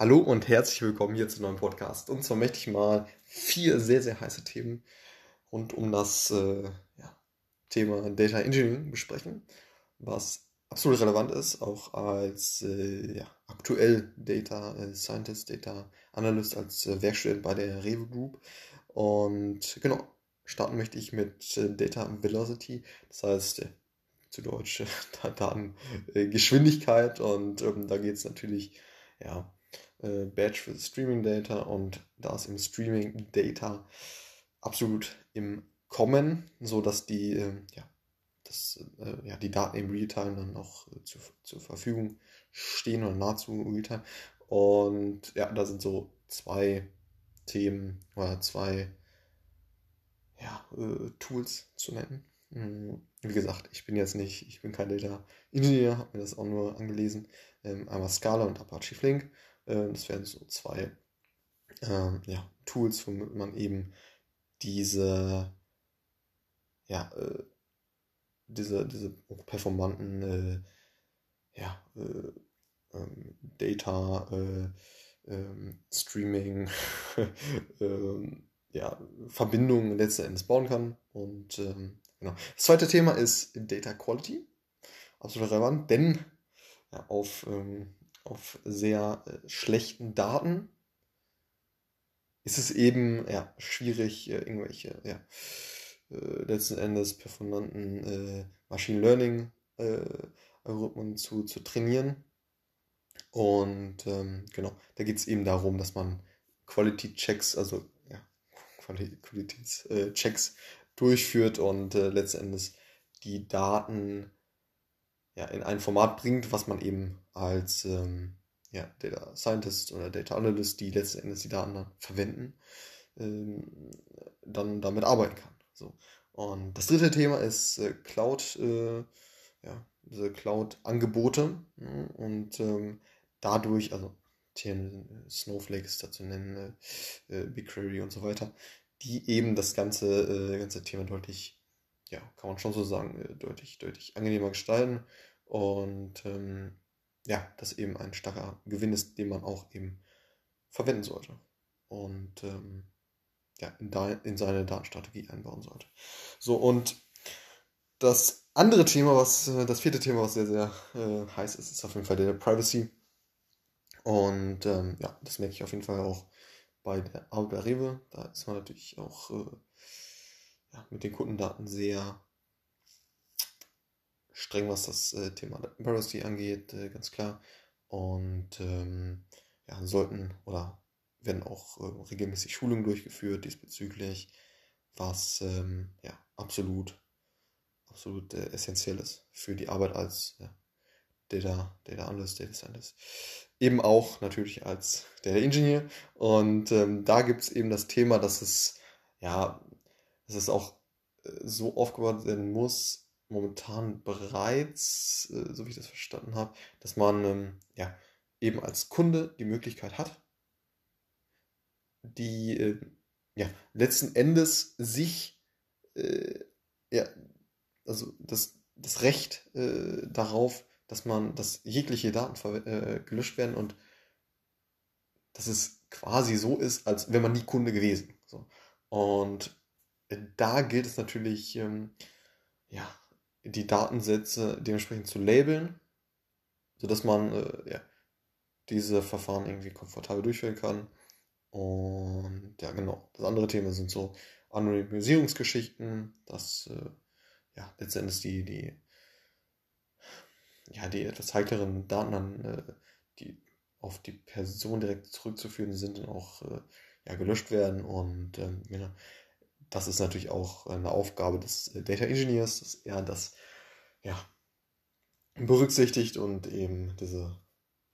Hallo und herzlich willkommen hier zu einem neuen Podcast. Und zwar möchte ich mal vier sehr, sehr heiße Themen rund um das äh, ja, Thema Data Engineering besprechen, was absolut relevant ist, auch als äh, ja, aktuell Data äh, Scientist, Data Analyst, als äh, Werkstudent bei der Rewe Group. Und genau, starten möchte ich mit äh, Data Velocity, das heißt äh, zu Deutsch Datengeschwindigkeit. und ähm, da geht es natürlich ja, äh, Badge für Streaming Data und da ist im Streaming Data absolut im Kommen, so dass die, äh, ja, dass, äh, ja, die Daten im Realtime dann auch äh, zu, zur Verfügung stehen oder nahezu Realtime. Und ja, da sind so zwei Themen oder zwei ja, äh, Tools zu nennen. Hm, wie gesagt, ich bin jetzt nicht, ich bin kein Data Engineer, habe mir das auch nur angelesen. Ähm, einmal Scala und Apache Flink. Das wären so zwei ähm, ja, Tools, womit man eben diese, ja, äh, diese, diese performanten äh, ja, äh, ähm, Data äh, ähm, Streaming ähm, ja, Verbindungen letzten Endes bauen kann. Und ähm, genau. Das zweite Thema ist Data Quality. Absolut relevant, denn ja, auf ähm, auf sehr äh, schlechten Daten ist es eben ja, schwierig, äh, irgendwelche ja, äh, letzten Endes performanten äh, Machine Learning äh, Algorithmen zu, zu trainieren. Und ähm, genau, da geht es eben darum, dass man Quality Checks, also ja, Qualitätschecks durchführt und äh, letzten Endes die Daten ja, in ein Format bringt, was man eben als ähm, ja, Data Scientist oder Data Analyst, die letzten Endes die Daten dann verwenden, ähm, dann damit arbeiten kann. So. Und das dritte Thema ist äh, Cloud, äh, ja, diese Cloud-Angebote ne? und ähm, dadurch, also hier Snowflake ist dazu nennen, äh, äh, BigQuery und so weiter, die eben das ganze, äh, ganze Thema deutlich, ja, kann man schon so sagen, äh, deutlich, deutlich angenehmer gestalten und ähm, ja, das eben ein starker Gewinn ist, den man auch eben verwenden sollte. Und ähm, ja, in, in seine Datenstrategie einbauen sollte. So, und das andere Thema, was, äh, das vierte Thema, was sehr, sehr äh, heiß ist, ist auf jeden Fall der Privacy. Und ähm, ja, das merke ich auf jeden Fall auch bei der Arbeit bei Rewe. Da ist man natürlich auch äh, ja, mit den Kundendaten sehr streng, was das äh, Thema Privacy angeht, äh, ganz klar. Und ähm, ja, sollten oder werden auch äh, regelmäßig Schulungen durchgeführt diesbezüglich, was ähm, ja absolut, absolut äh, essentiell ist für die Arbeit als ja, Data, Data Analyst, Data Scientist. Eben auch natürlich als Data Engineer. Und ähm, da gibt es eben das Thema, dass es ja, dass es auch äh, so aufgebaut werden muss, momentan bereits, äh, so wie ich das verstanden habe, dass man ähm, ja, eben als Kunde die Möglichkeit hat, die äh, ja, letzten Endes sich äh, ja, also das, das Recht äh, darauf, dass man, dass jegliche Daten äh, gelöscht werden und dass es quasi so ist, als wäre man nie Kunde gewesen. So. Und da gilt es natürlich, ähm, ja, die Datensätze dementsprechend zu labeln, sodass man äh, ja, diese Verfahren irgendwie komfortabel durchführen kann. Und ja, genau. Das andere Thema sind so Anonymisierungsgeschichten, dass äh, ja letztendlich die, die, ja, die etwas heikleren Daten dann, äh, die auf die Person direkt zurückzuführen sind, dann auch äh, ja, gelöscht werden. Und ähm, genau das ist natürlich auch eine Aufgabe des äh, Data Engineers, dass er das ja, berücksichtigt und eben diese,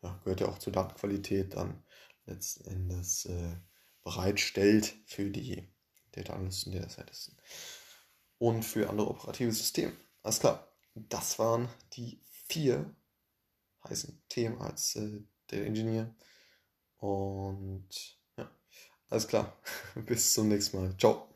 ja, gehört ja auch zur Datenqualität dann letzten Endes äh, bereitstellt für die Data Analysten, Data Scientisten und für andere operative Systeme. Alles klar, das waren die vier heißen Themen als äh, Data Engineer und ja, alles klar, bis zum nächsten Mal. Ciao.